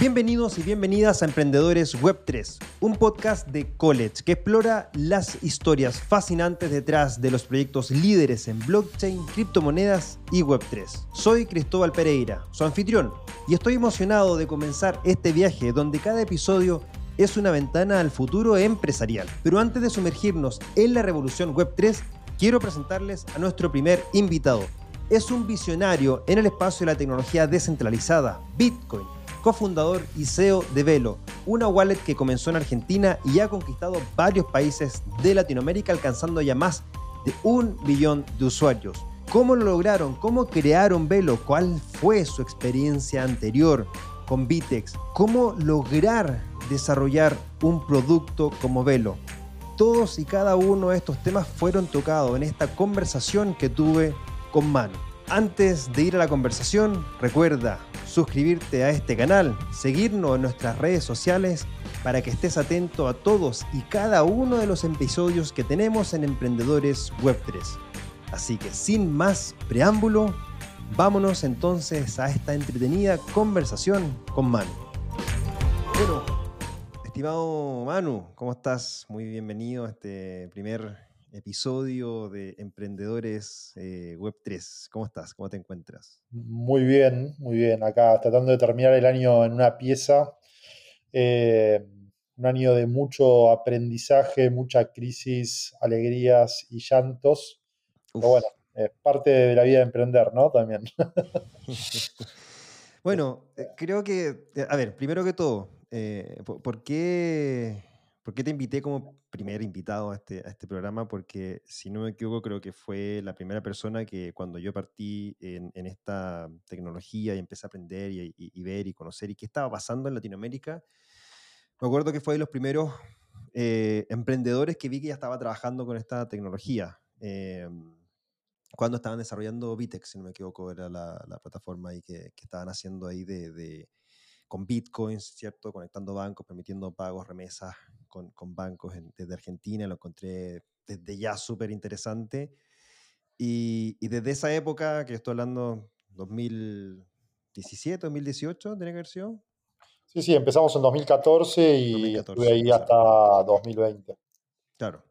Bienvenidos y bienvenidas a Emprendedores Web 3, un podcast de College que explora las historias fascinantes detrás de los proyectos líderes en blockchain, criptomonedas y Web 3. Soy Cristóbal Pereira, su anfitrión, y estoy emocionado de comenzar este viaje donde cada episodio es una ventana al futuro empresarial. Pero antes de sumergirnos en la revolución Web 3, quiero presentarles a nuestro primer invitado. Es un visionario en el espacio de la tecnología descentralizada, Bitcoin cofundador y CEO de Velo, una wallet que comenzó en Argentina y ha conquistado varios países de Latinoamérica, alcanzando ya más de un billón de usuarios. ¿Cómo lo lograron? ¿Cómo crearon Velo? ¿Cuál fue su experiencia anterior con Bitex? ¿Cómo lograr desarrollar un producto como Velo? Todos y cada uno de estos temas fueron tocados en esta conversación que tuve con Manu. Antes de ir a la conversación, recuerda suscribirte a este canal, seguirnos en nuestras redes sociales para que estés atento a todos y cada uno de los episodios que tenemos en Emprendedores Web 3. Así que sin más preámbulo, vámonos entonces a esta entretenida conversación con Manu. Bueno, estimado Manu, ¿cómo estás? Muy bienvenido a este primer episodio de Emprendedores eh, Web 3. ¿Cómo estás? ¿Cómo te encuentras? Muy bien, muy bien. Acá tratando de terminar el año en una pieza. Eh, un año de mucho aprendizaje, mucha crisis, alegrías y llantos. Pero bueno, es parte de la vida de emprender, ¿no? También. bueno, eh, creo que, a ver, primero que todo, ¿por qué ¿Por qué te invité como primer invitado a este, a este programa? Porque, si no me equivoco, creo que fue la primera persona que cuando yo partí en, esta tecnología y empecé a aprender y, ver y conocer y qué estaba pasando en Latinoamérica, me acuerdo que fue de los primeros eh, emprendedores que vi que ya estaba trabajando con esta tecnología. Em, cuando estaban desarrollando Vitex, si no me equivoco, era la, plataforma ahí que, estaban haciendo ahí de, con bitcoins, ¿cierto? Conectando bancos, permitiendo pagos, remesas con, bancos desde Argentina, lo encontré desde ya súper interesante. Y, desde esa época, que estoy hablando 2017, 2018, ¿tiene que haber sido? Sí, sí, empezamos en 2014 y estuve ahí hasta 2020. Claro.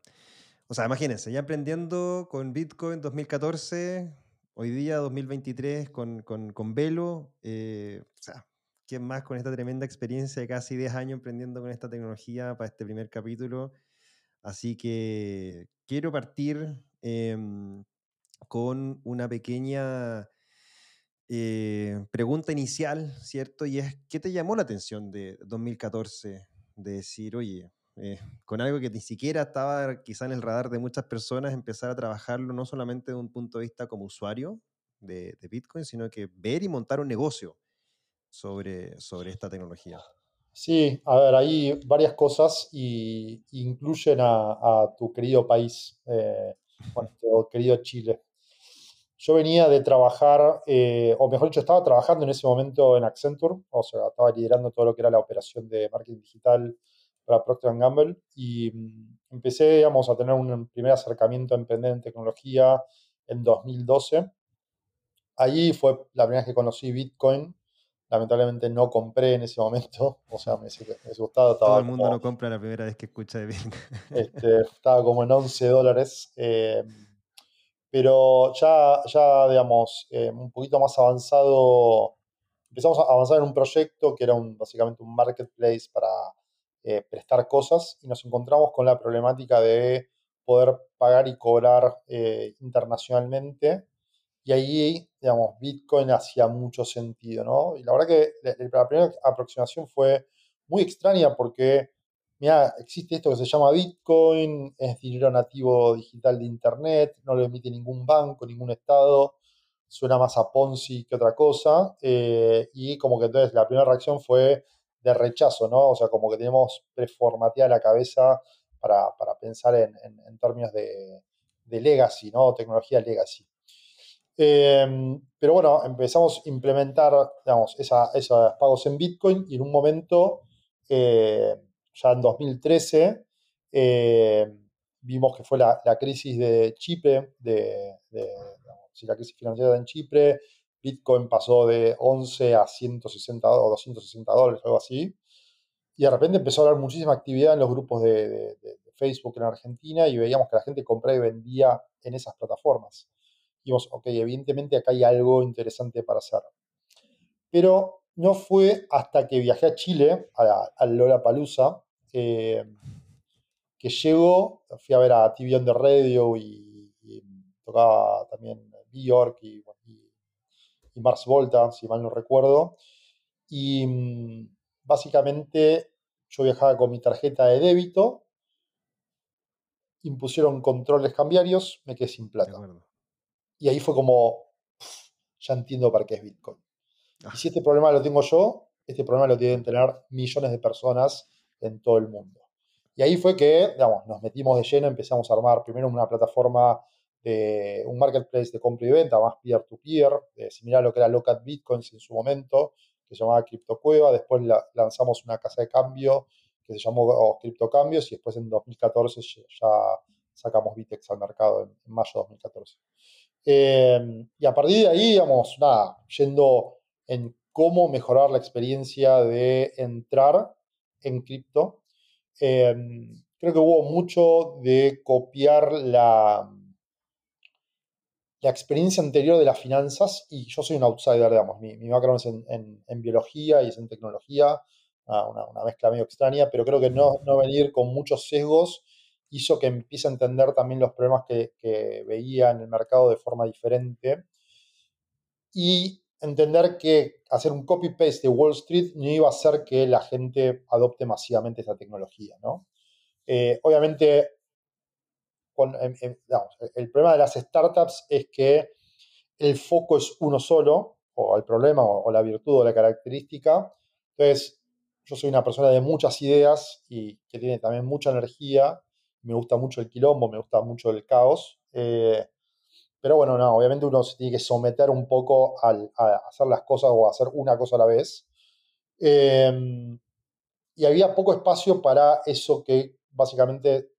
O sea, imagínense, ya aprendiendo con Bitcoin 2014, hoy día 2023 con, con, con Velo, eh, o sea, ¿Quién más con esta tremenda experiencia de casi 10 años emprendiendo con esta tecnología para este primer capítulo? Así que quiero partir em, con una pequeña eh, pregunta inicial, ¿cierto? Y es, ¿qué te llamó la atención de 2014? De decir, oye, eh, con algo que ni siquiera estaba quizá en el radar de muchas personas, empezar a trabajarlo no solamente de un punto de vista como usuario de, de Bitcoin, sino que ver y montar un negocio sobre, sobre esta tecnología? Sí, a ver, hay varias cosas y incluyen a, tu querido país, eh, tu querido Chile. Yo venía de trabajar, eh, o mejor dicho, estaba trabajando en ese momento en Accenture, o sea, estaba liderando todo lo que era la operación de marketing digital para Procter Gamble y mm, empecé, digamos, a tener un primer acercamiento a emprender en tecnología en 2012. Allí fue la primera vez que conocí Bitcoin Lamentablemente no compré en ese momento, o sea, me, me gustado. Todo el mundo no compra la primera vez que escucha de Bitcoin. Este, estaba como en 11 dólares. Eh, pero ya, ya digamos, eh, un poquito más avanzado, empezamos a avanzar en un proyecto que era un, básicamente un marketplace para eh, prestar cosas y nos encontramos con la problemática de poder pagar y cobrar internacionalmente y ahí, digamos, Bitcoin hacía mucho sentido, ¿no? Y la verdad que la, primera aproximación fue muy extraña porque, mira, existe esto que se llama Bitcoin, es dinero nativo digital de Internet, no lo emite ningún banco, ningún estado, suena más a Ponzi que otra cosa. Eh, y como que entonces la primera reacción fue de rechazo, ¿no? O sea, como que tenemos preformateada la cabeza para, pensar en, términos de, de legacy, ¿no? Tecnología legacy. Em, pero bueno, empezamos a implementar, digamos, esos pagos en Bitcoin y en un momento, eh, ya en 2013, eh, vimos que fue la, crisis de Chipre, de, la crisis financiera en Chipre, Bitcoin pasó de 11 a 160 o 260 dólares, algo así. Y de repente empezó a haber muchísima actividad en los grupos de, Facebook en Argentina y veíamos que la gente compraba y vendía en esas plataformas. Y dijimos, ok, evidentemente acá hay algo interesante para hacer. Pero no fue hasta que viajé a Chile, a, Lola Palusa, eh, que llego, fui a ver a TV on the Radio y, tocaba también Bjork y, y, Mars Volta, si mal no recuerdo. Y mm, básicamente yo viajaba con mi tarjeta de débito, impusieron controles cambiarios, me quedé sin plata. Y ahí fue como, ya entiendo para qué es Bitcoin. Y si ah. este problema lo tengo yo, este problema lo tienen tener millones de personas en todo el mundo. Y ahí fue que, digamos, nos metimos de lleno, empezamos a armar primero una plataforma de un marketplace de compra y venta más peer-to-peer, similar a lo que era Locat Bitcoins en su momento, que se llamaba CryptoCueva. Después lanzamos una casa de cambio que se llamó CryptoCambios y después en 2014 ya sacamos Bitex al mercado en, mayo de 2014. Eh, y a partir de ahí, digamos, nada, yendo en cómo mejorar la experiencia de entrar en cripto. Em, creo que hubo mucho de copiar la, la experiencia anterior de las finanzas y yo soy un outsider, digamos, mi, mi background es en, biología y es en tecnología, una, mezcla medio extraña, pero creo que no, no, venir con muchos sesgos hizo que empiece a entender también los problemas que, veía en el mercado de forma diferente. Y entender que hacer un copy-paste de Wall Street no iba a hacer que la gente adopte masivamente esta tecnología, ¿no? Eh, obviamente, el problema de las startups es que el foco es uno solo, o el problema, o, la virtud, o la característica. Entonces, yo soy una persona de muchas ideas y que tiene también mucha energía. Me gusta mucho el quilombo, me gusta mucho el caos. Eh, pero bueno, no, obviamente uno se tiene que someter un poco al, a hacer las cosas o a hacer una cosa a la vez. Em, y había poco espacio para eso que básicamente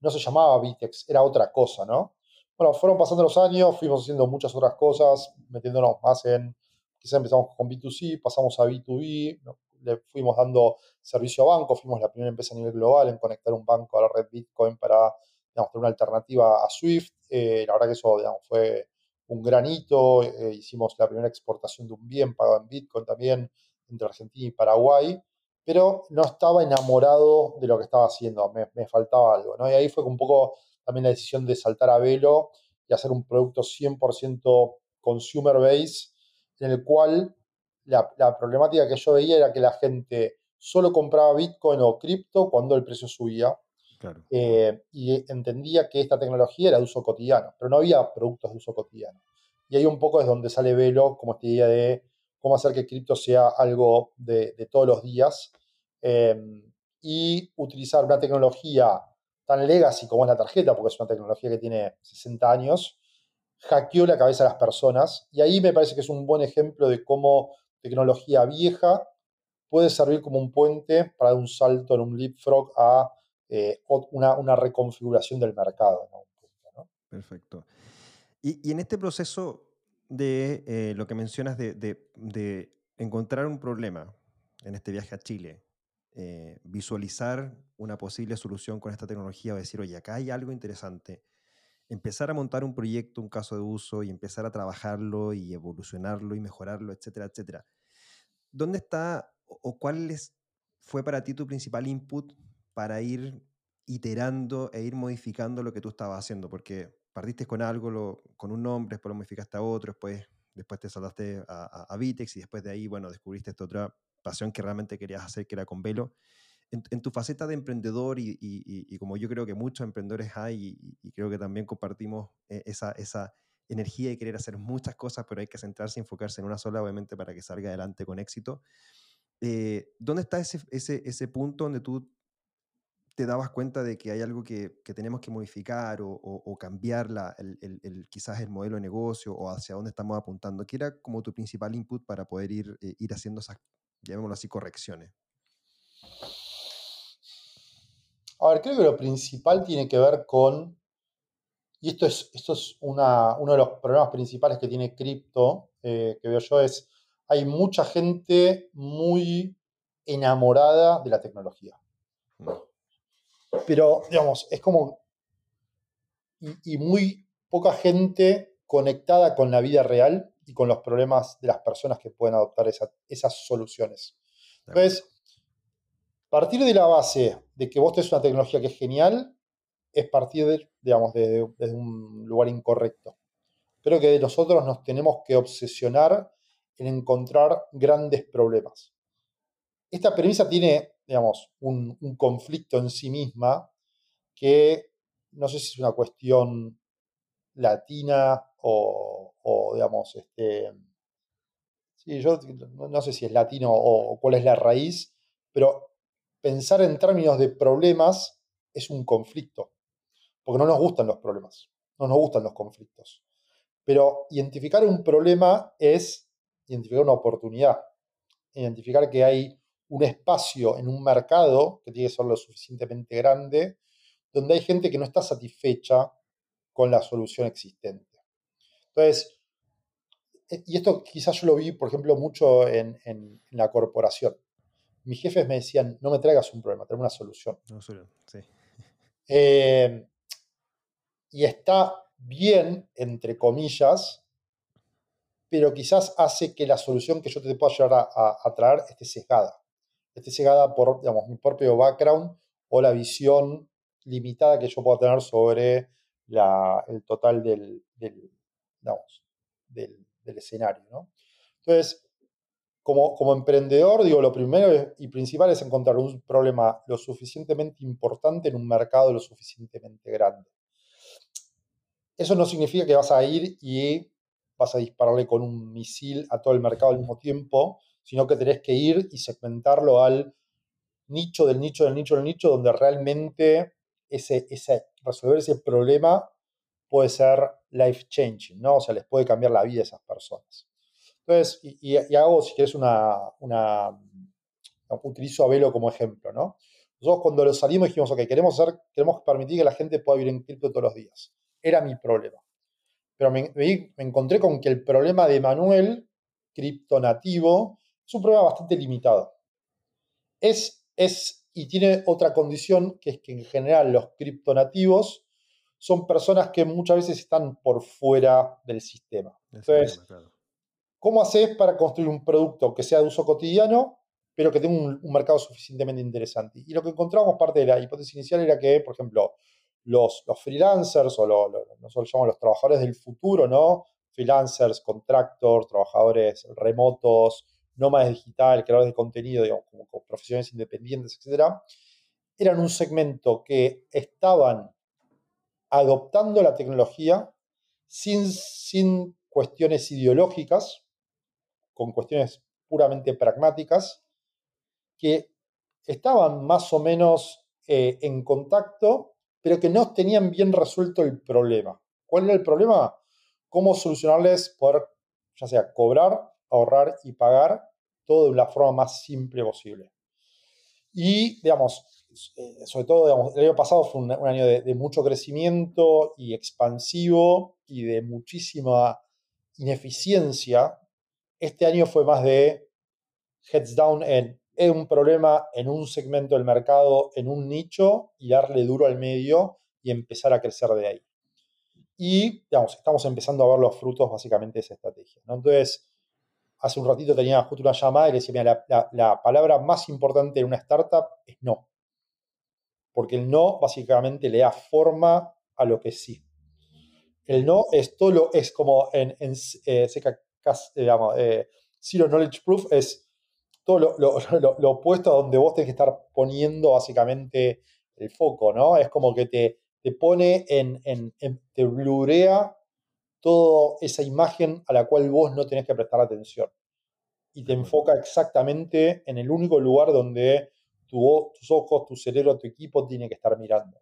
no se llamaba Vitex, era otra cosa, ¿no? Bueno, fueron pasando los años, fuimos haciendo muchas otras cosas, metiéndonos más en, quizá empezamos con B2C, pasamos a B2B, le fuimos dando servicio a bancos, fuimos la primera empresa a nivel global en conectar un banco a la red Bitcoin para digamos, tener una alternativa a Swift. Eh, la verdad que eso fue un granito. Eh, hicimos la primera exportación de un bien pagado en Bitcoin también entre Argentina y Paraguay, pero no estaba enamorado de lo que estaba haciendo, me, faltaba algo. ¿no? Y ahí fue un poco también la decisión de saltar a velo y hacer un producto 100% consumer base, en el cual la, la problemática que yo veía era que la gente solo compraba Bitcoin o cripto cuando el precio subía eh, y entendía que esta tecnología era de uso cotidiano, pero no había productos de uso cotidiano. Y ahí un poco es donde sale Velo, como esta idea de cómo hacer que cripto sea algo de, todos los días em, y utilizar una tecnología tan legacy como es la tarjeta, porque es una tecnología que tiene 60 años, hackeó la cabeza de las personas. Y ahí me parece que es un buen ejemplo de cómo tecnología vieja puede servir como un puente para dar un salto en un leapfrog a eh, una, reconfiguración del mercado. Perfecto. Y, en este proceso de eh, lo que mencionas de, encontrar un problema en este viaje a Chile, eh, visualizar una posible solución con esta tecnología o decir, oye, acá hay algo interesante, empezar a montar un proyecto, un caso de uso y empezar a trabajarlo y evolucionarlo y mejorarlo, etcétera, etcétera. ¿Dónde está o cuál fue para ti tu principal input para ir iterando e ir modificando lo que tú estabas haciendo, porque partiste con algo, con un nombre, después lo modificaste a otro, después, después te saltaste a, a, Vitex y después de ahí, bueno, descubriste esta otra pasión que realmente querías hacer, que era con Velo. En, tu faceta de emprendedor y, y, como yo creo que muchos emprendedores hay y, creo que también compartimos eh, esa, esa energía y querer hacer muchas cosas, pero hay que centrarse y enfocarse en una sola, obviamente, para que salga adelante con éxito. Eh, ¿Dónde está ese, ese, ese punto donde tú te dabas cuenta de que hay algo que, tenemos que modificar o, cambiar el, quizás el modelo de negocio o hacia dónde estamos apuntando? ¿Qué era como tu principal input para poder ir, eh, ir haciendo esas, llamémoslo así, correcciones? A ver, creo que lo principal tiene que ver con y esto es, esto es una, uno de los problemas principales que tiene cripto, eh, que veo yo, es hay mucha gente muy enamorada de la tecnología. Mm. Pero, digamos, es como... Y, muy poca gente conectada con la vida real y con los problemas de las personas que pueden adoptar esas soluciones. Entonces, partir de la base de que vos tenés una tecnología que es genial, es partir, de, digamos, de, un lugar incorrecto. Creo que nosotros nos tenemos que obsesionar en encontrar grandes problemas. Esta premisa tiene, digamos, un, conflicto en sí misma que no sé si es una cuestión latina o, digamos, este, sí, yo no sé si es latino o cuál es la raíz, pero pensar en términos de problemas es un conflicto porque no nos gustan los problemas, no nos gustan los conflictos. Pero identificar un problema es identificar una oportunidad, identificar que hay un espacio en un mercado que tiene que ser lo suficientemente grande, donde hay gente que no está satisfecha con la solución existente. Entonces, e, y esto quizás yo lo vi, por ejemplo, mucho en, la corporación. Mis jefes me decían, no me traigas un problema, tráeme una solución. No, sí. Eh, y está bien, entre comillas, pero quizás hace que la solución que yo te pueda llevar a, traer esté sesgada. Esté sesgada por, digamos, mi propio background o la visión limitada que yo pueda tener sobre el total del, del, del, escenario. Entonces, como, como, emprendedor, digo, lo primero y principal es encontrar un problema lo suficientemente importante en un mercado lo suficientemente grande. Eso no significa que vas a ir y vas a dispararle con un misil a todo el mercado al mismo tiempo, sino que tenés que ir y segmentarlo al nicho del nicho del nicho del nicho, donde realmente ese, ese, resolver ese problema puede ser life changing, ¿no? O sea, les puede cambiar la vida a esas personas. Entonces, y, hago, si quieres, una, una, utilizo a Velo como ejemplo, ¿no? Nosotros cuando lo salimos dijimos, ok, queremos, hacer, queremos permitir que la gente pueda vivir en cripto todos los días era mi problema. Pero me, encontré con que el problema de Manuel, criptonativo, es un problema bastante limitado. Es, es, y tiene otra condición, que es que en general los criptonativos son personas que muchas veces están por fuera del sistema. Entonces, ¿cómo haces para construir un producto que sea de uso cotidiano, pero que tenga un, un, mercado suficientemente interesante? Y lo que encontramos, parte de la hipótesis inicial, era que, por ejemplo, los, freelancers o nosotros llamamos los trabajadores del futuro, ¿no? Freelancers, contractors, trabajadores remotos, nómades digital, creadores de contenido, digamos, profesiones independientes, etcétera, eran un segmento que estaban adoptando la tecnología sin, sin cuestiones ideológicas, con cuestiones puramente pragmáticas, que estaban más o menos eh, en contacto pero que no tenían bien resuelto el problema. ¿Cuál era el problema? Cómo solucionarles poder, ya sea cobrar, ahorrar y pagar todo de la forma más simple posible. Y, digamos, eh, sobre todo, digamos, el año pasado fue un, año de, mucho crecimiento y expansivo y de muchísima ineficiencia. Este año fue más de heads down en un problema en un segmento del mercado, en un nicho, y darle duro al medio y empezar a crecer de ahí. Y, digamos, estamos empezando a ver los frutos básicamente de esa estrategia. Entonces, hace un ratito tenía justo una llamada y le decía, mira, la, palabra más importante en una startup es no. Porque el no básicamente le da forma a lo que sí. El no es todo lo, es como en, en eh, eh, Zero Knowledge Proof es todo lo, opuesto a donde vos tenés que estar poniendo básicamente el foco, ¿no? Es como que te, te pone en, en, te blurea toda esa imagen a la cual vos no tenés que prestar atención. Y te enfoca exactamente en el único lugar donde tu, tus ojos, tu cerebro, tu equipo tiene que estar mirando.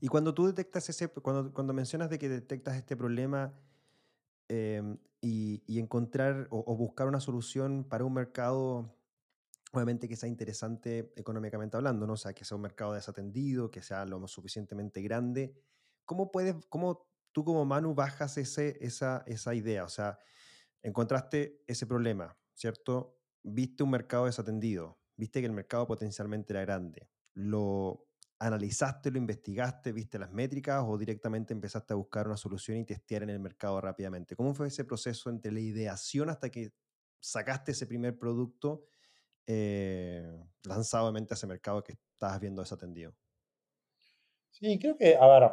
Y cuando tú detectas ese, cuando, cuando mencionas de que detectas este problema, Em, y, encontrar o, buscar una solución para un mercado, obviamente que sea interesante económicamente hablando, ¿no? O sea, que sea un mercado desatendido, que sea lo suficientemente grande ¿cómo puedes, cómo tú como Manu bajas ese, esa, esa idea? O sea, encontraste ese problema, ¿cierto? Viste un mercado desatendido, viste que el mercado potencialmente era grande, lo analizaste, lo investigaste, viste las métricas o directamente empezaste a buscar una solución y testear en el mercado rápidamente. ¿Cómo fue ese proceso entre la ideación hasta que sacaste ese primer producto eh, lanzado a ese mercado que estabas viendo desatendido? Sí, creo que, a ver,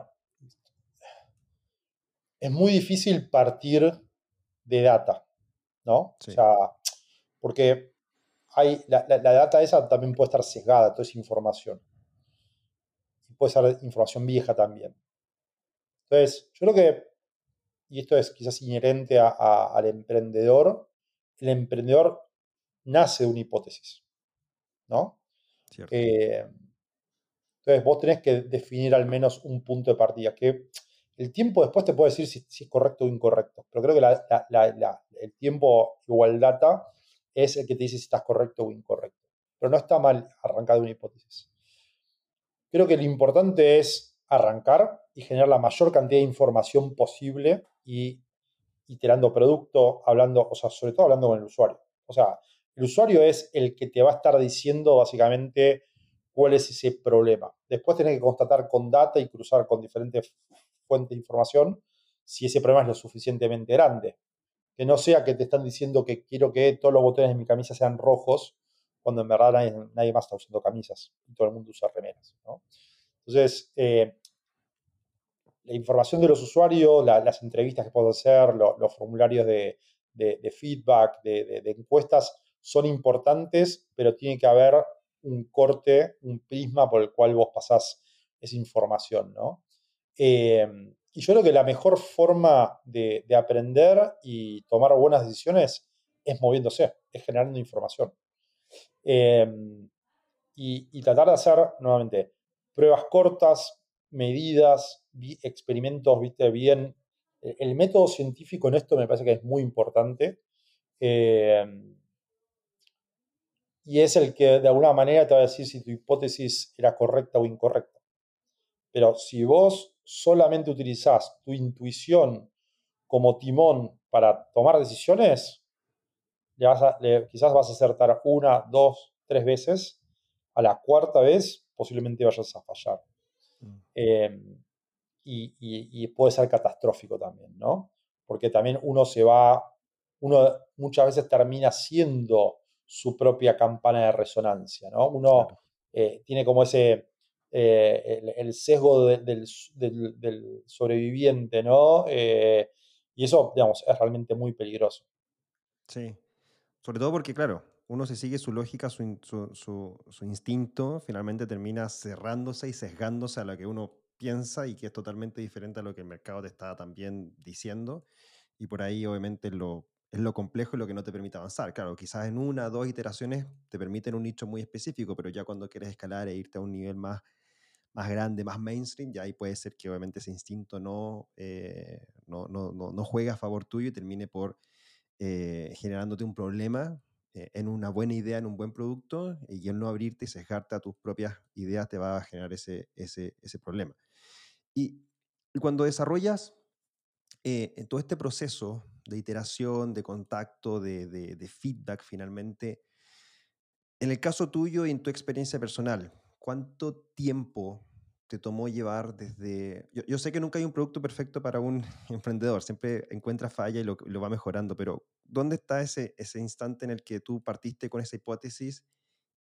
es muy difícil partir de data, ¿no? O sea, porque hay, la, la, data esa también puede estar sesgada, toda esa información. Puede ser información vieja también. Entonces, yo creo que, y esto es quizás inherente al emprendedor, el emprendedor nace de una hipótesis, ¿no? Eh, entonces, vos tenés que definir al menos un punto de partida, que el tiempo después te puede decir si, es correcto o incorrecto, pero creo que el tiempo igual data es el que te dice si estás correcto o incorrecto. Pero no está mal arrancar de una hipótesis. Creo que lo importante es arrancar y generar la mayor cantidad de información posible y iterando producto, hablando, o sea, sobre todo hablando con el usuario. O sea, el usuario es el que te va a estar diciendo básicamente cuál es ese problema. Después tenés que constatar con data y cruzar con diferentes fuente de información si ese problema es lo suficientemente grande. Que no sea que te están diciendo que quiero que todos los botones de mi camisa sean rojos, cuando en verdad nadie, más está usando camisas y todo el mundo usa remeras. Entonces, eh, la información de los usuarios, las entrevistas que puedo hacer, los formularios de, feedback, de, encuestas, son importantes, pero tiene que haber un corte, un prisma por el cual vos pasás esa información, ¿no? Em, y yo creo que la mejor forma de, aprender y tomar buenas decisiones es moviéndose, es generando información. Em, y, tratar de hacer, nuevamente, pruebas cortas, medidas, experimentos, viste, bien. E, el método científico en esto me parece que es muy importante. Em, y es el que de alguna manera te va a decir si tu hipótesis era correcta o incorrecta. Pero si vos solamente utilizás tu intuición como timón para tomar decisiones, quizás vas a acertar una, dos, tres veces. A la cuarta vez posiblemente vayas a fallar. Mm. Em, y, puede ser catastrófico también, ¿no? Porque también uno se va, uno muchas veces termina siendo su propia campana de resonancia, ¿no? Uno eh, tiene como ese, eh, el, sesgo del, sobreviviente, ¿no? Eh, y eso, digamos, es realmente muy peligroso. Sí, sobre todo porque, claro, uno se sigue su lógica, su, su, instinto, finalmente termina cerrándose y sesgándose a lo que uno piensa y que es totalmente diferente a lo que el mercado te está también diciendo. Y por ahí, obviamente, lo, es lo complejo y lo que no te permite avanzar. Claro, quizás en una, dos iteraciones te permiten un nicho muy específico, pero ya cuando quieres escalar e irte a un nivel más más grande, más mainstream, ya ahí puede ser que obviamente ese instinto no, eh, no, no, no, juegue a favor tuyo y termine por eh, generándote un problema eh, en una buena idea, en un buen producto, y el no abrirte y sesgarte a tus propias ideas te va a generar ese, ese, ese problema. Y, cuando desarrollas todo este proceso de iteración, de contacto, de, de feedback finalmente, en el caso tuyo y en tu experiencia personal, ¿cuánto tiempo te tomó llevar desde... Yo, sé que nunca hay un producto perfecto para un emprendedor, siempre encuentra falla y lo, va mejorando, pero ¿dónde está ese, ese instante en el que tú partiste con esa hipótesis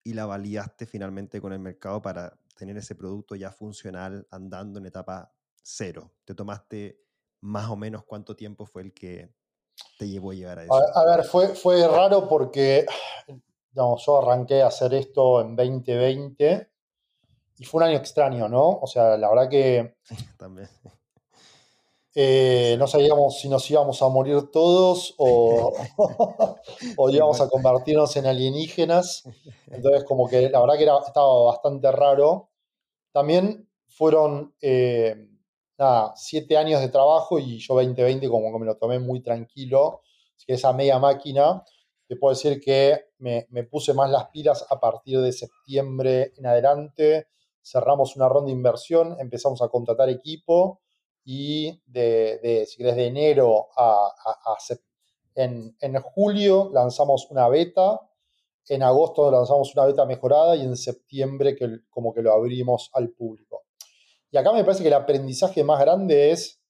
y la validaste finalmente con el mercado para tener ese producto ya funcional andando en etapa cero? ¿Te tomaste más o menos cuánto tiempo fue el que te llevó a llegar a eso? A, ver, fue, fue raro porque digamos, yo arranqué a hacer esto en 2020 y fue un año extraño, ¿no? O sea, la verdad que... También. Eh, no sabíamos si nos íbamos a morir todos o, o íbamos a convertirnos en alienígenas. Entonces, como que la verdad que era, estaba bastante raro. También fueron, eh, nada, siete años de trabajo y yo 2020 como que me lo tomé muy tranquilo. Así que esa media máquina, te puedo decir que me, me puse más las pilas a partir de septiembre en adelante cerramos una ronda de inversión, empezamos a contratar equipo y de, si querés, de enero a, en, en, julio lanzamos una beta, en agosto lanzamos una beta mejorada y en septiembre que, como que lo abrimos al público. Y acá me parece que el aprendizaje más grande es,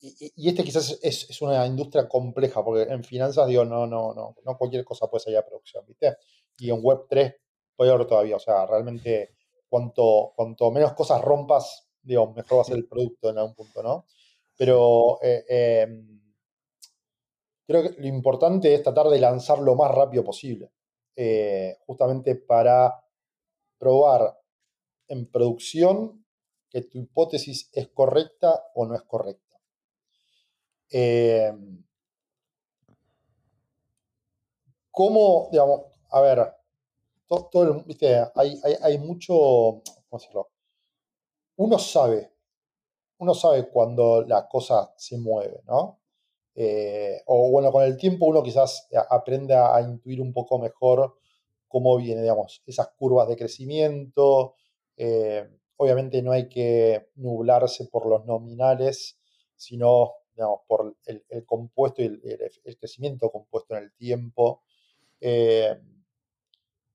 y, este quizás es, es, una industria compleja, porque en finanzas digo, no, no, no, no cualquier cosa puede salir a producción, ¿viste? Y en Web3 peor todavía, o sea, realmente cuanto, cuanto menos cosas rompas, digo, mejor va a ser el producto en algún punto, ¿no? Pero eh, em, creo que lo importante es tratar de lanzar lo más rápido posible, eh, justamente para probar en producción que tu hipótesis es correcta o no es correcta. Em, ¿Cómo, digamos, a ver, todo, ¿viste? Hay, hay, mucho, ¿cómo decirlo? Uno sabe, uno sabe cuando la cosa se mueve, ¿no? Eh, o bueno, con el tiempo uno quizás aprende a, intuir un poco mejor cómo viene, digamos, esas curvas de crecimiento. Eh, obviamente no hay que nublarse por los nominales, sino, digamos, por el, compuesto y el, crecimiento compuesto en el tiempo. Eh,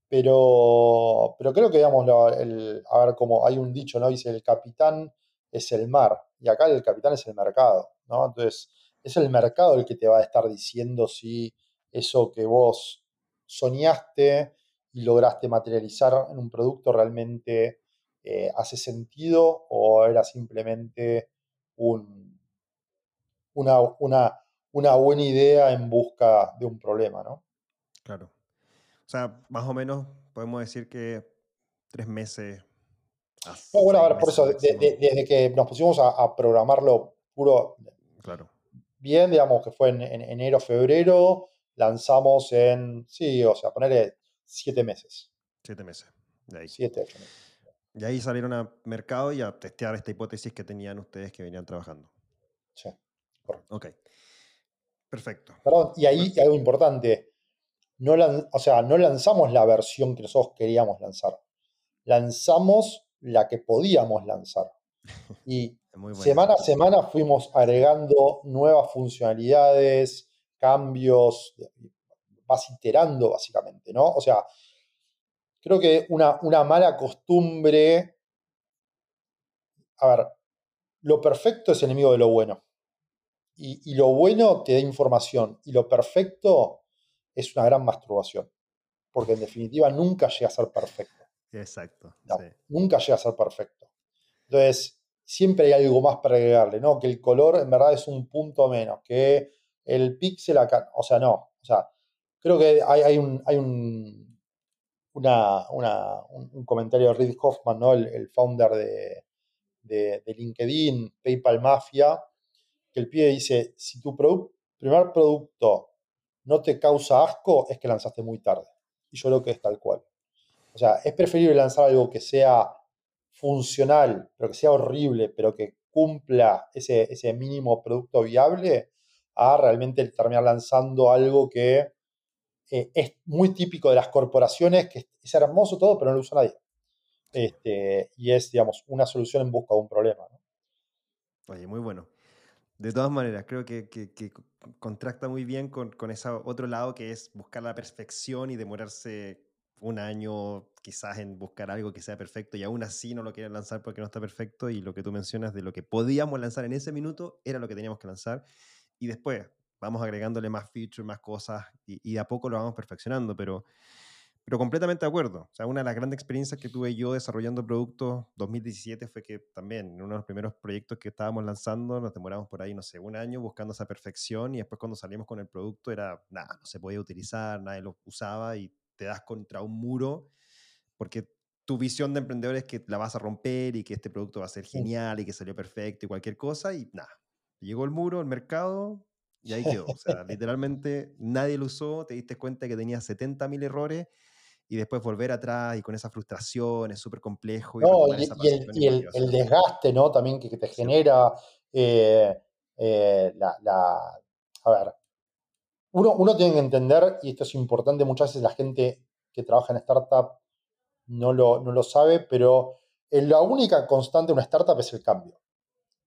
pero, pero creo que, digamos, el, a ver, como hay un dicho, ¿no? Dice, el capitán es el mar, y acá el capitán es el mercado, ¿no? Entonces, es el mercado el que te va a estar diciendo si eso que vos soñaste y lograste materializar en un producto realmente eh, hace sentido o era simplemente un, una, una, una buena idea en busca de un problema, ¿no? Claro. O sea, más o menos podemos decir que tres meses. bueno, a ver, por eso, desde que nos pusimos a, programarlo puro. Claro. Bien, digamos que fue en, enero, febrero, lanzamos en, sí, o sea, ponerle siete meses. Siete meses. De ahí. Siete, ocho meses. Y ahí salieron al mercado y a testear esta hipótesis que tenían ustedes que venían trabajando. Sí, correcto. Ok. Perfecto. Perdón, y ahí algo importante no, o sea, no lanzamos la versión que nosotros queríamos lanzar. Lanzamos la que podíamos lanzar. Y semana a semana fuimos agregando nuevas funcionalidades, cambios, vas iterando básicamente, ¿no? O sea, creo que una, una mala costumbre, a ver, lo perfecto es enemigo de lo bueno. Y, y, lo bueno te da información. Y lo perfecto es una gran masturbación, porque en definitiva nunca llega a ser perfecto. Exacto. Nunca llega a ser perfecto. Entonces, siempre hay algo más para agregarle, ¿no? Que el color en verdad es un punto menos, que el píxel acá, o sea, no. O sea, creo que hay, un, hay un, una, un, comentario de Reid Hoffman, ¿no? El, founder de, de, de, LinkedIn, PayPal Mafia, que el pibe dice, si tu primer producto no te causa asco, es que lanzaste muy tarde. Y yo creo que es tal cual. O sea, es preferible lanzar algo que sea funcional, pero que sea horrible, pero que cumpla ese, ese mínimo producto viable, a realmente terminar lanzando algo que eh, es muy típico de las corporaciones, que es hermoso todo, pero no lo usa nadie. Este, y es, digamos, una solución en busca de un problema. Oye, muy bueno. De todas maneras, creo que, contrasta muy bien con, con ese otro lado que es buscar la perfección y demorarse un año quizás en buscar algo que sea perfecto y aún así no lo quieren lanzar porque no está perfecto y lo que tú mencionas de lo que podíamos lanzar en ese minuto era lo que teníamos que lanzar. Y después vamos agregándole más features, más cosas y, y a poco lo vamos perfeccionando, pero pero completamente de acuerdo. O sea, una de las grandes experiencias que tuve yo desarrollando productos 2017 fue que también en uno de los primeros proyectos que estábamos lanzando nos demoramos por ahí, no sé, un año buscando esa perfección y después cuando salimos con el producto era, nada, no se podía utilizar, nadie lo usaba y te das contra un muro porque tu visión de emprendedor es que la vas a romper y que este producto va a ser genial y que salió perfecto y cualquier cosa y nada. Llegó el muro, el mercado y ahí quedó. O sea, literalmente nadie lo usó, te diste cuenta que tenía 70.000 errores y después volver atrás y con esa frustración es súper complejo. Y, el, desgaste, ¿no? También que, te genera eh, eh, la, A ver, uno, uno tiene que entender, y esto es importante, muchas veces la gente que trabaja en startup no lo, no lo sabe, pero la única constante de una startup es el cambio.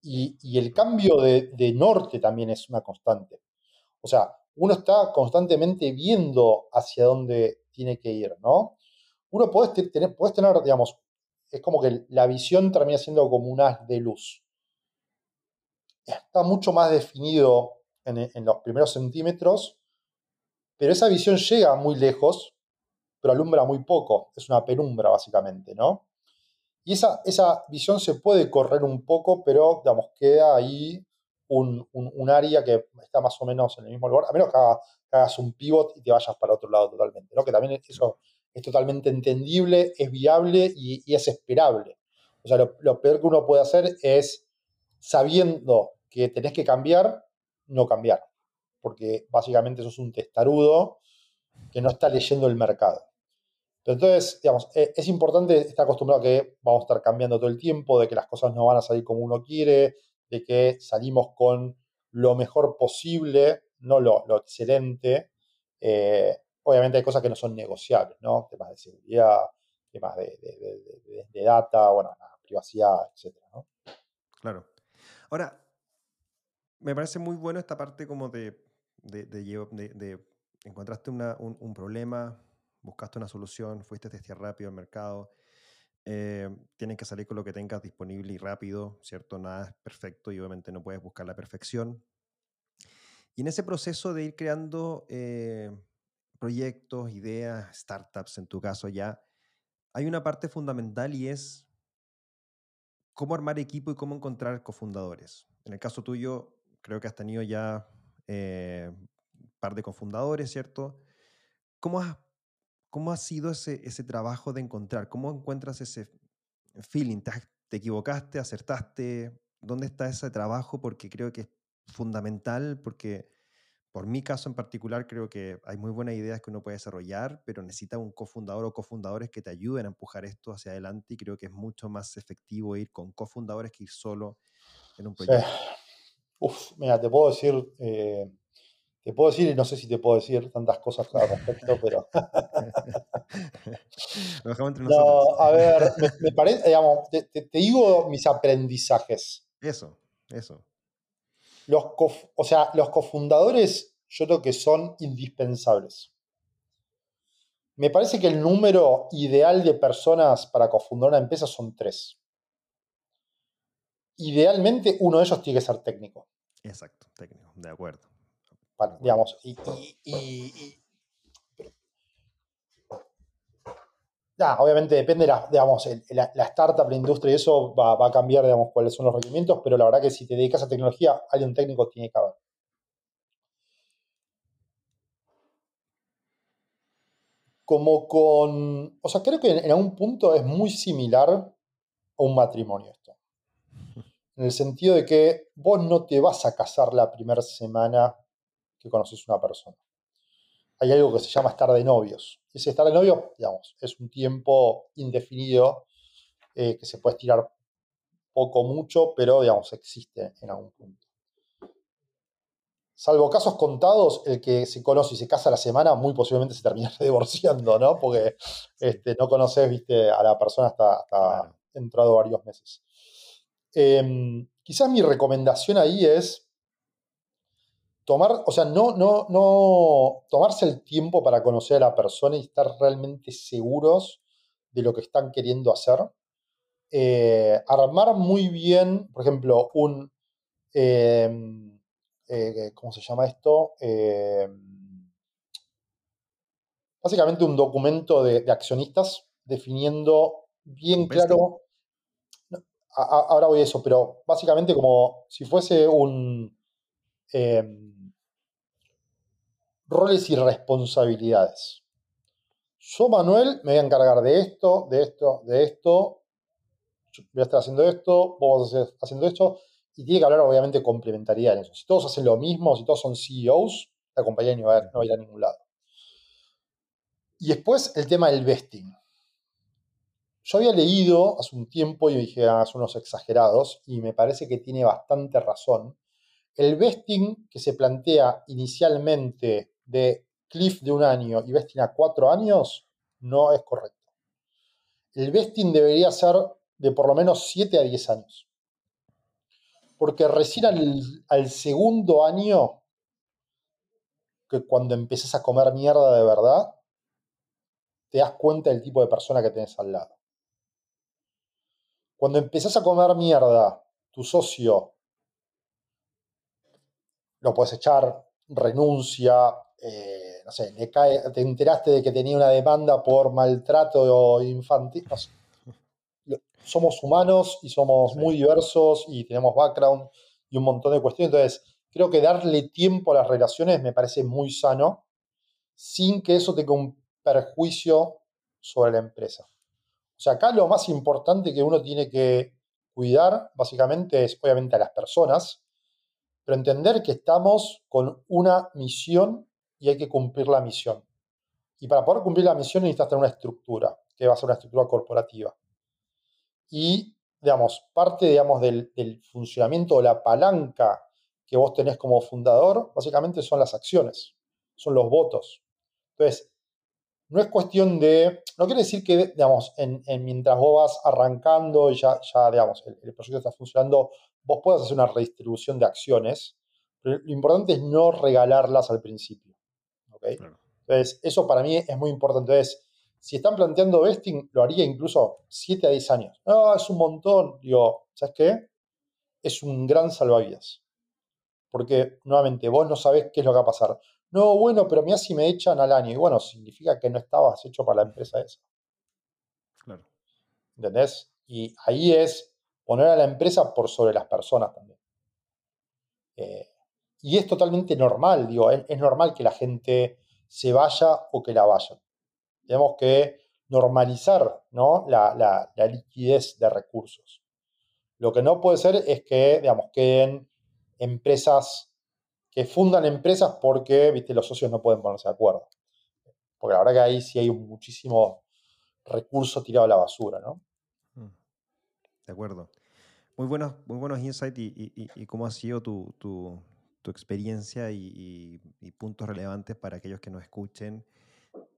Y, el cambio de, norte también es una constante. O sea, uno está constantemente viendo hacia dónde tiene que ir, ¿no? Uno puede tener, tener, digamos, es como que la visión termina siendo como un haz de luz. Está mucho más definido en, los primeros centímetros, pero esa visión llega muy lejos, pero alumbra muy poco. Es una penumbra, básicamente, ¿no? Y esa, esa visión se puede correr un poco, pero, digamos, queda ahí un, área que está más o menos en el mismo lugar, a menos que, hagas un pivot y te vayas para otro lado totalmente, ¿no? Que también eso es totalmente entendible, es viable y, es esperable. O sea, lo, peor que uno puede hacer es, sabiendo que tenés que cambiar, no cambiar. Porque básicamente eso es un testarudo que no está leyendo el mercado. Entonces, digamos, e, es importante estar acostumbrado a que vamos a estar cambiando todo el tiempo, de que las cosas no van a salir como uno quiere, de que salimos con lo mejor posible, no lo, excelente. Eh, obviamente hay cosas que no son negociables, ¿no? Temas de seguridad, temas de, data, bueno, privacidad, ¿no? Claro. Ahora, me parece muy bueno esta parte como de, de, encontraste un, problema, buscaste una solución, fuiste a testear rápido al mercado, eh, tienes que salir con lo que tengas disponible y rápido, ¿cierto? Nada es perfecto y obviamente no puedes buscar la perfección. Y en ese proceso de ir creando eh, proyectos, ideas, startups en tu caso ya, hay una parte fundamental y es cómo armar equipo y cómo encontrar cofundadores. En el caso tuyo, creo que has tenido ya eh, par de cofundadores, ¿cierto? ¿Cómo, cómo ha sido ese, ese trabajo de encontrar? ¿Cómo encuentras ese feeling? ¿Te, ¿Te, equivocaste? ¿Acertaste? ¿Dónde está ese trabajo? Porque creo que es fundamental, porque por mi caso en particular creo que hay muy buenas ideas que uno puede desarrollar, pero necesita un cofundador o cofundadores que te ayuden a empujar esto hacia adelante y creo que es mucho más efectivo ir con cofundadores que ir solo en un proyecto. Uf, mira, te puedo decir, eh, te puedo decir, y no sé si te puedo decir tantas cosas al respecto, pero. No, a ver, me, parece, digamos, te, digo mis aprendizajes. Eso, eso. Los o sea, los cofundadores, yo creo que son indispensables. Me parece que el número ideal de personas para cofundar una empresa son tres idealmente uno de ellos tiene que ser técnico. Exacto, técnico, de acuerdo. Digamos, y, obviamente depende, la, digamos, la, la, startup, la industria y eso va, a cambiar, digamos, cuáles son los requerimientos, pero la verdad que si te dedicas a tecnología, alguien técnico tiene que haber. Como con, o sea, creo que en algún punto es muy similar a un matrimonio esto. En el sentido de que vos no te vas a casar la primera semana que conoces una persona. Hay algo que se llama estar de novios. Ese estar de novios, digamos, es un tiempo indefinido eh, que se puede estirar poco mucho, pero, digamos, existe en algún punto. Salvo casos contados, el que se conoce y se casa la semana, muy posiblemente se termina divorciando, ¿no? Porque este, no conoces, viste, a la persona hasta, entrado varios meses. Em, quizás mi recomendación ahí es tomar, o sea, no, no, no, tomarse el tiempo para conocer a la persona y estar realmente seguros de lo que están queriendo hacer. Eh, armar muy bien, por ejemplo, un, em, eh, ¿cómo se llama esto? Em, básicamente un documento de, de accionistas definiendo bien claro ahora voy a eso, pero básicamente como si fuese un em, roles y responsabilidades. Yo, Manuel, me voy a encargar de esto, de esto, de esto. voy a estar haciendo esto, vos vas a estar haciendo esto. Y tiene que hablar, obviamente, complementariedad en eso. Si todos hacen lo mismo, si todos son CEOs, la compañía no va a ir a ningún lado. Y después el tema del vesting. Yo había leído hace un tiempo y dije, ah, son unos exagerados, y me parece que tiene bastante razón. El vesting que se plantea inicialmente de cliff de un año y vesting a cuatro años no es correcto. El vesting debería ser de por lo menos 7 a 10 años. Porque recién al, segundo año, que cuando empiezas a comer mierda de verdad, te das cuenta del tipo de persona que tenés al lado. Cuando empezás a comer mierda, tu socio lo puedes echar, renuncia, eh, no sé, le cae, te enteraste de que tenía una demanda por maltrato infantil. somos humanos y somos muy diversos y tenemos background y un montón de cuestiones. Entonces, creo que darle tiempo a las relaciones me parece muy sano, sin que eso tenga un perjuicio sobre la empresa. O sea, acá lo más importante que uno tiene que cuidar, básicamente, es obviamente a las personas, pero entender que estamos con una misión y hay que cumplir la misión. Y para poder cumplir la misión necesitas tener una estructura, que va a ser una estructura corporativa. Y, digamos, parte, digamos, del, funcionamiento o la palanca que vos tenés como fundador, básicamente son las acciones, son los votos. Entonces, no es cuestión de, no quiere decir que, digamos, en, mientras vos vas arrancando y ya, ya digamos, el, proyecto está funcionando, vos puedas hacer una redistribución de acciones, pero lo importante es no regalarlas al principio. Entonces, eso para mí es muy importante. Entonces, si están planteando vesting, lo haría incluso 7 a 10 años. No, es un montón. Digo, ¿sabes qué? Es un gran salvavidas. Porque, nuevamente, vos no sabés qué es lo que va a pasar. No, bueno, pero mira si me echan al año. Y bueno, significa que no estabas hecho para la empresa esa. Claro. ¿Entendés? Y ahí es poner a la empresa por sobre las personas también. Eh, y es totalmente normal, digo, es, normal que la gente se vaya o que la vayan. Tenemos que normalizar ¿no? la, liquidez de recursos. Lo que no puede ser es que, digamos, queden empresas que fundan empresas porque, viste, los socios no pueden ponerse de acuerdo. Porque la verdad que ahí sí hay muchísimo recurso tirado a la basura, ¿no? Mm. De acuerdo. Muy buenos, muy buenos insights y, cómo ha sido tu experiencia y, puntos relevantes para aquellos que nos escuchen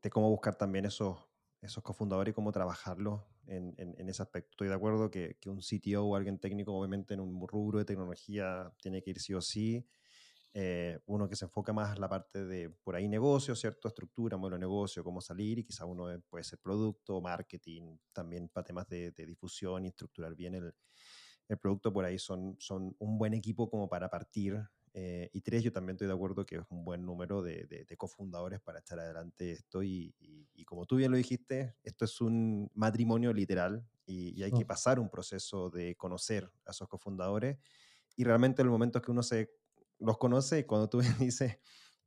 de cómo buscar también esos, esos cofundadores y cómo trabajarlos en, ese aspecto. Estoy de acuerdo que, un CTO o alguien técnico, obviamente en un rubro de tecnología, tiene que ir sí o sí. Eh, uno que se enfoca más en la parte de por ahí negocio, ¿cierto? Estructura, modelo de negocio, cómo salir, y quizá uno puede ser producto, marketing, también para temas de, difusión y estructurar bien el, producto, por ahí son un buen equipo como para partir eh, y tres, yo también estoy de acuerdo que es un buen número de, de, cofundadores para echar adelante esto. Y, y, como tú bien lo dijiste, esto es un matrimonio literal y, y hay que pasar un proceso de conocer a esos cofundadores. Y realmente en el momento que uno se los conoce, cuando tú dices,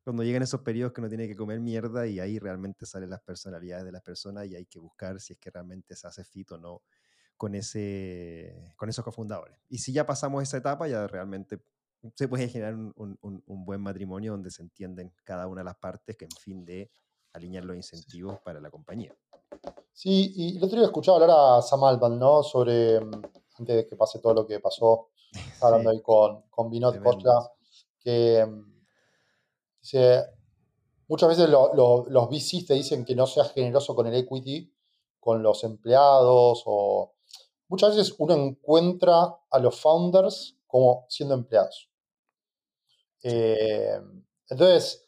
cuando llegan esos periodos que uno tiene que comer mierda y ahí realmente salen las personalidades de las personas y hay que buscar si es que realmente se hace fit o no con, ese, con esos cofundadores. Y si ya pasamos esa etapa, ya realmente se puede generar un, buen matrimonio donde se entienden cada una de las partes que en fin de alinear los incentivos para la compañía. Sí, y el otro día escuchaba hablar a Sam Altman, ¿no? Sobre, mm, antes de que pase todo lo que pasó, hablando ahí con, con Vinod que mm, muchas veces los VCs te dicen que no seas generoso con el equity, con los empleados, o muchas veces uno encuentra a los founders como siendo empleados. Eh, entonces,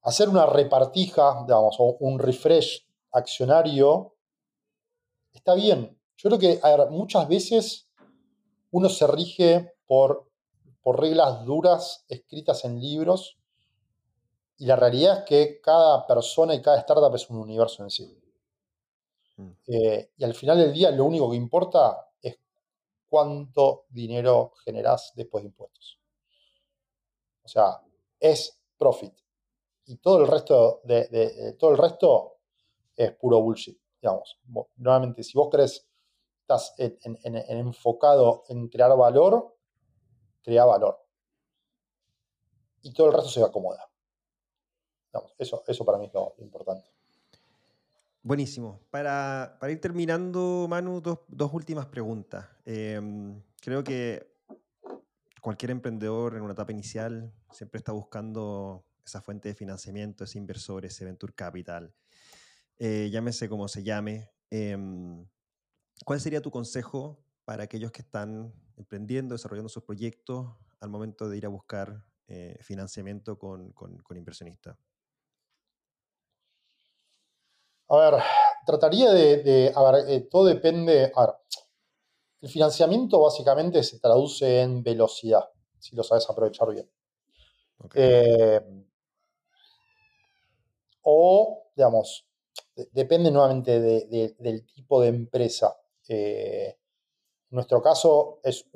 hacer una repartija, digamos, o un refresh accionario, está bien. Yo creo que muchas veces uno se rige por, por reglas duras escritas en libros y la realidad es que cada persona y cada startup es un universo en sí. Mm. Eh, y al final del día lo único que importa es cuánto dinero generás después de impuestos. O sea, es profit. Y todo el resto de, todo el resto es puro bullshit. Digamos. Nuevamente, si vos crees, estás en, enfocado en crear valor, crea valor. Y todo el resto se acomoda. eso, eso para mí es lo importante. Buenísimo. Para, ir terminando, Manu, dos, últimas preguntas. Em, creo que cualquier emprendedor en una etapa inicial siempre está buscando esa fuente de financiamiento, ese inversor, ese venture capital. Eh, llámese como se llame. Em, ¿Cuál sería tu consejo para aquellos que están emprendiendo, desarrollando sus proyectos al momento de ir a buscar eh, financiamiento con, con, inversionistas? A ver, trataría de, a ver, eh, todo depende, a ver, el financiamiento básicamente se traduce en velocidad, si lo sabes aprovechar bien. Eh, o, digamos, depende nuevamente del tipo de empresa. Eh, en nuestro caso es,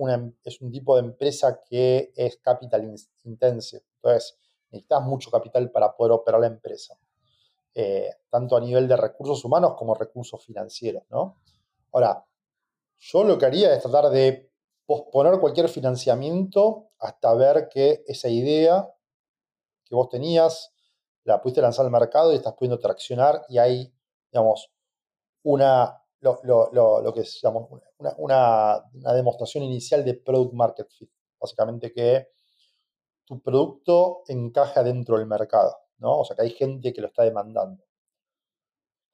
es un tipo de empresa que es capital intensive. Entonces, necesitas mucho capital para poder operar la empresa. Eh, tanto a nivel de recursos humanos como recursos financieros, ¿no? Ahora, yo lo que haría es tratar de posponer cualquier financiamiento hasta ver que esa idea que vos tenías la pudiste lanzar al mercado y estás pudiendo traccionar y hay, digamos, una, lo, que es, una, demostración inicial de product market fit. Básicamente que tu producto encaja dentro del mercado, ¿no? O sea, que hay gente que lo está demandando.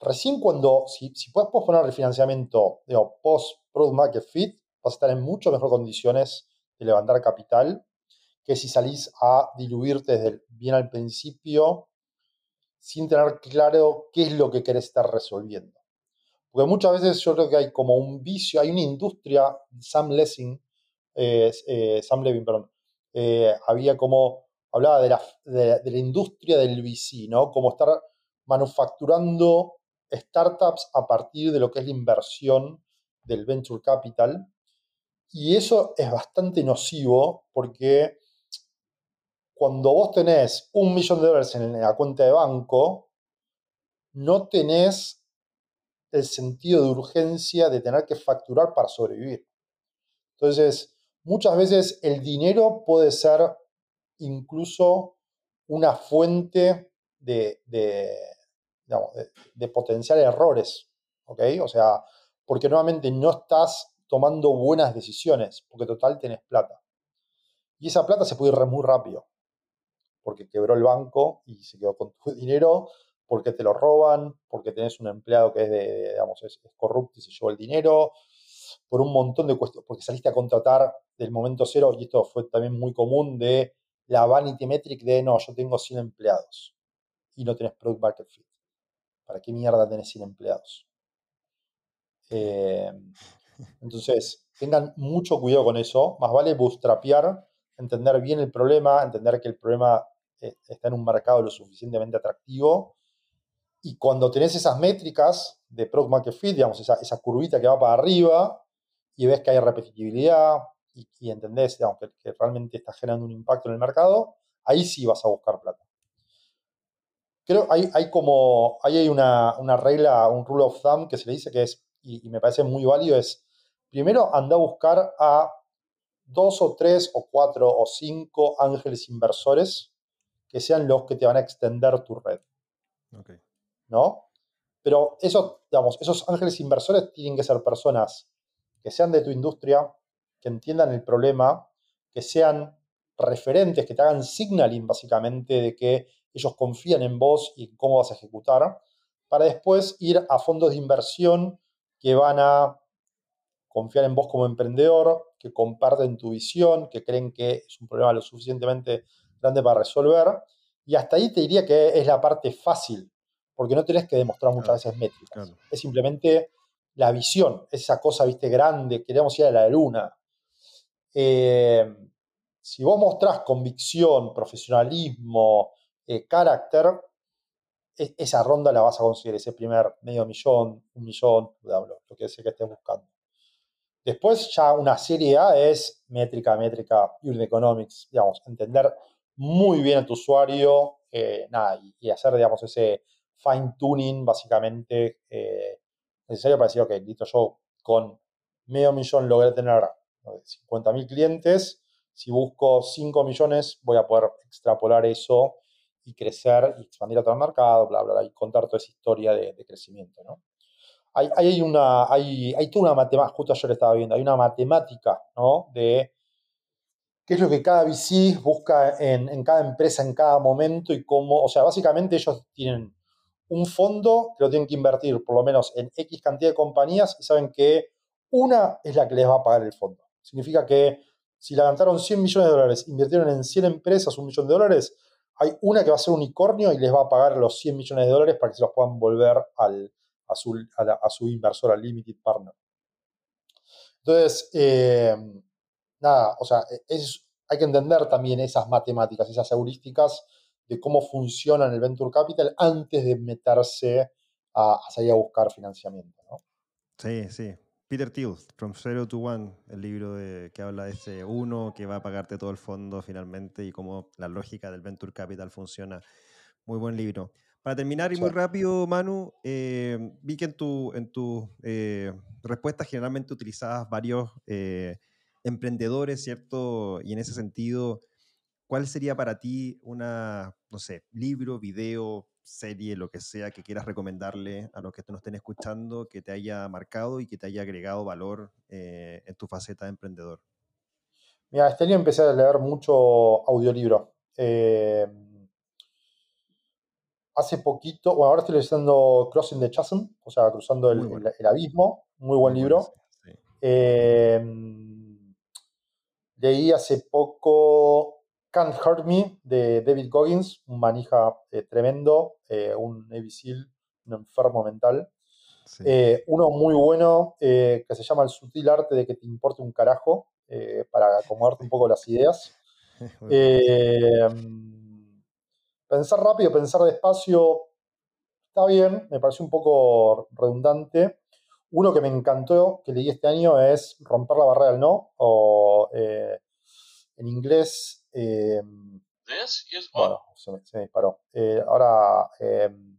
Recién cuando, si, puedes posponer el financiamiento, digo, post product market fit, vas a estar en mucho mejor condiciones de levantar capital que si salís a diluirte desde bien al principio sin tener claro qué es lo que querés estar resolviendo. Porque muchas veces yo creo que hay como un vicio, hay una industria, Sam Lessing, eh, eh, Sam Levin, perdón, eh, había como, hablaba de la, de, la, industria del VC, ¿no? Como estar manufacturando startups a partir de lo que es la inversión del venture capital. Y eso es bastante nocivo porque cuando vos tenés un millón de dólares en la cuenta de banco, no tenés el sentido de urgencia de tener que facturar para sobrevivir. Entonces, muchas veces el dinero puede ser incluso una fuente de, de, potenciales errores. ¿ok? O sea, porque nuevamente no estás tomando buenas decisiones, porque total tenés plata. Y esa plata se puede ir muy rápido porque quebró el banco y se quedó con tu dinero, porque te lo roban, porque tenés un empleado que es, de, digamos, es, corrupto y se llevó el dinero, por un montón de cuestiones, porque saliste a contratar del momento cero, y esto fue también muy común, de la vanity metric de, no, yo tengo 100 empleados y no tenés product market fit. ¿Para qué mierda tenés 100 empleados? Eh, entonces, tengan mucho cuidado con eso. Más vale bootstrapear entender bien el problema, entender que el problema eh, está en un mercado lo suficientemente atractivo. Y cuando tenés esas métricas de Product Market Fit, digamos, esa, curvita que va para arriba, y ves que hay repetitividad y, entendés digamos, que, realmente está generando un impacto en el mercado, ahí sí vas a buscar plata. Creo hay, hay como, ahí hay una, una, regla, un rule of thumb que se le dice que es, y, y me parece muy válido, es primero anda a buscar a dos o tres o cuatro o cinco ángeles inversores que sean los que te van a extender tu red. ¿No? Pero esos, digamos, esos ángeles inversores tienen que ser personas que sean de tu industria, que entiendan el problema, que sean referentes, que te hagan signaling básicamente de que ellos confían en vos y cómo vas a ejecutar, para después ir a fondos de inversión que van a confiar en vos como emprendedor, que comparten tu visión, que creen que es un problema lo suficientemente grande para resolver. Y hasta ahí te diría que es la parte fácil, porque no tenés que demostrar muchas veces métricas. Es simplemente la visión, esa cosa, viste, grande, queremos ir a la luna. Eh, si vos mostrás convicción, profesionalismo, eh, carácter, e, esa ronda la vas a conseguir, ese primer medio millón, un millón, lo que sea que estés buscando. Después ya una serie A es métrica, métrica, unit economics, digamos, entender muy bien a tu usuario eh, y, hacer, digamos, ese fine tuning básicamente eh, necesario para decir, ok, listo, yo con medio millón logré tener 50 mil clientes, si busco 5 millones voy a poder extrapolar eso y crecer y expandir a el mercado, bla, bla, bla, y contar toda esa historia de, de crecimiento, ¿no? hay, hay, una, hay, hay toda una matemática, justo ayer estaba viendo, hay una matemática, ¿no? De qué es lo que cada VC busca en, en, cada empresa en cada momento y cómo, o sea, básicamente ellos tienen un fondo que lo tienen que invertir por lo menos en X cantidad de compañías y saben que una es la que les va a pagar el fondo. Significa que si levantaron 100 millones de dólares, invirtieron en 100 empresas un millón de dólares, hay una que va a ser un unicornio y les va a pagar los 100 millones de dólares para que se los puedan volver al, a, su, a, inversor, al limited partner. Entonces, eh, nada, o sea, es, hay que entender también esas matemáticas, esas heurísticas de cómo funciona el venture capital antes de meterse a, salir a buscar financiamiento. ¿no? Sí, sí. Peter Thiel, From Zero to One, el libro de, que habla de ese uno que va a pagarte todo el fondo finalmente y cómo la lógica del venture capital funciona. Muy buen libro. Para terminar y muy rápido, Manu, eh, vi que en tu, en tu eh, respuesta generalmente utilizabas varios eh, emprendedores, ¿cierto? Y en ese sentido, ¿cuál sería para ti una, no sé, libro, video, serie, lo que sea que quieras recomendarle a los que nos estén escuchando, que te haya marcado y que te haya agregado valor eh, en tu faceta de emprendedor? Mira, este año empecé a leer mucho audiolibro. Eh, hace poquito, bueno, ahora estoy leyendo Crossing the Chasm, o sea, cruzando el, abismo, muy buen libro. Eh, leí hace poco Can't Hurt Me de David Goggins, un manija eh, tremendo, eh, un SEAL, un enfermo mental. Eh, uno muy bueno que se llama El sutil arte de que te importe un carajo, para acomodarte un poco las ideas. pensar rápido, pensar despacio, está bien, me pareció un poco redundante. Uno que me encantó, que leí este año, es Romper la barrera del no, o en inglés eh, bueno, se me, disparó. Eh, ahora, em,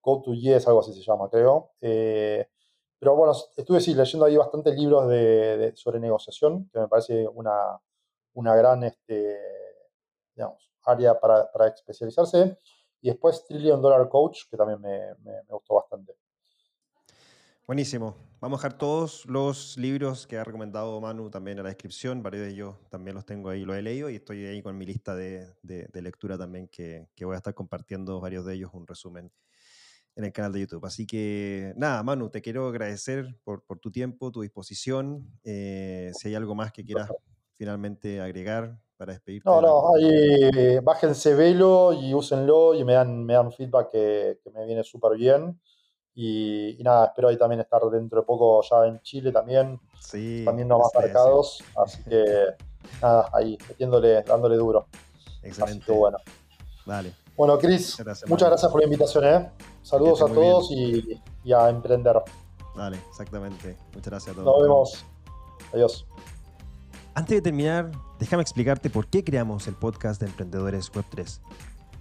Go to Yes, algo así se llama, creo. Eh, pero bueno, estuve sí, leyendo ahí bastantes libros de, sobre negociación, que me parece una, una gran este, digamos, área para, para, especializarse. Y después Trillion Dollar Coach, que también me, me gustó bastante. Buenísimo. Vamos a dejar todos los libros que ha recomendado Manu también en la descripción. Varios de ellos también los tengo ahí, los he leído y estoy ahí con mi lista de, lectura también que, voy a estar compartiendo varios de ellos, un resumen en el canal de YouTube. Así que nada, Manu, te quiero agradecer por, tu tiempo, tu disposición. Eh, si hay algo más que quieras finalmente agregar para despedirte. No, no, ahí, bájense velo y úsenlo y me dan, me dan feedback que, que me viene súper bien. Y, nada, espero ahí también estar dentro de poco ya en Chile también. Sí. También no más marcados. Así que nada, ahí, metiéndole, dándole duro. Excelente. Así bueno. Vale. Bueno, Cris, muchas gracias por la invitación. ¿eh? Saludos a todos y, y, a emprender. Vale, exactamente. Muchas gracias a todos. Nos vemos. Adiós. Antes de terminar, déjame explicarte por qué creamos el podcast de Emprendedores Web3.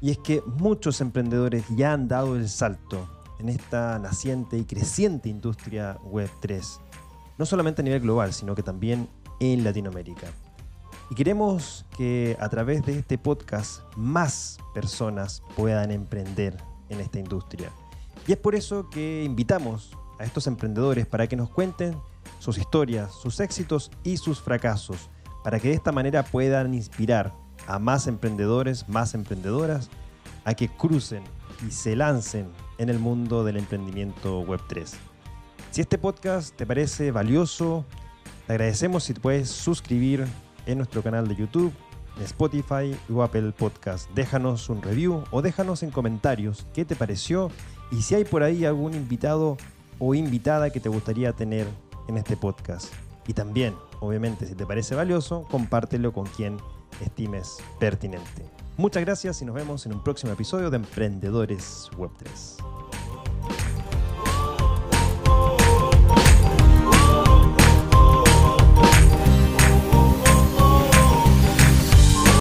Y es que muchos emprendedores ya han dado el salto en esta naciente y creciente industria Web 3, no solamente a nivel global, sino que también en Latinoamérica. Y queremos que a través de este podcast más personas puedan emprender en esta industria. Y es por eso que invitamos a estos emprendedores para que nos cuenten sus historias, sus éxitos y sus fracasos, para que de esta manera puedan inspirar a más emprendedores, más emprendedoras, a que crucen y se lancen en el mundo del emprendimiento Web3. Si este podcast te parece valioso, te agradecemos si te puedes suscribir en nuestro canal de YouTube, Spotify o Apple Podcast. Déjanos un review o déjanos en comentarios qué te pareció y si hay por ahí algún invitado o invitada que te gustaría tener en este podcast. Y también, obviamente, si te parece valioso, compártelo con quien estimes pertinente. Muchas gracias y nos vemos en un próximo episodio de Emprendedores Web 3.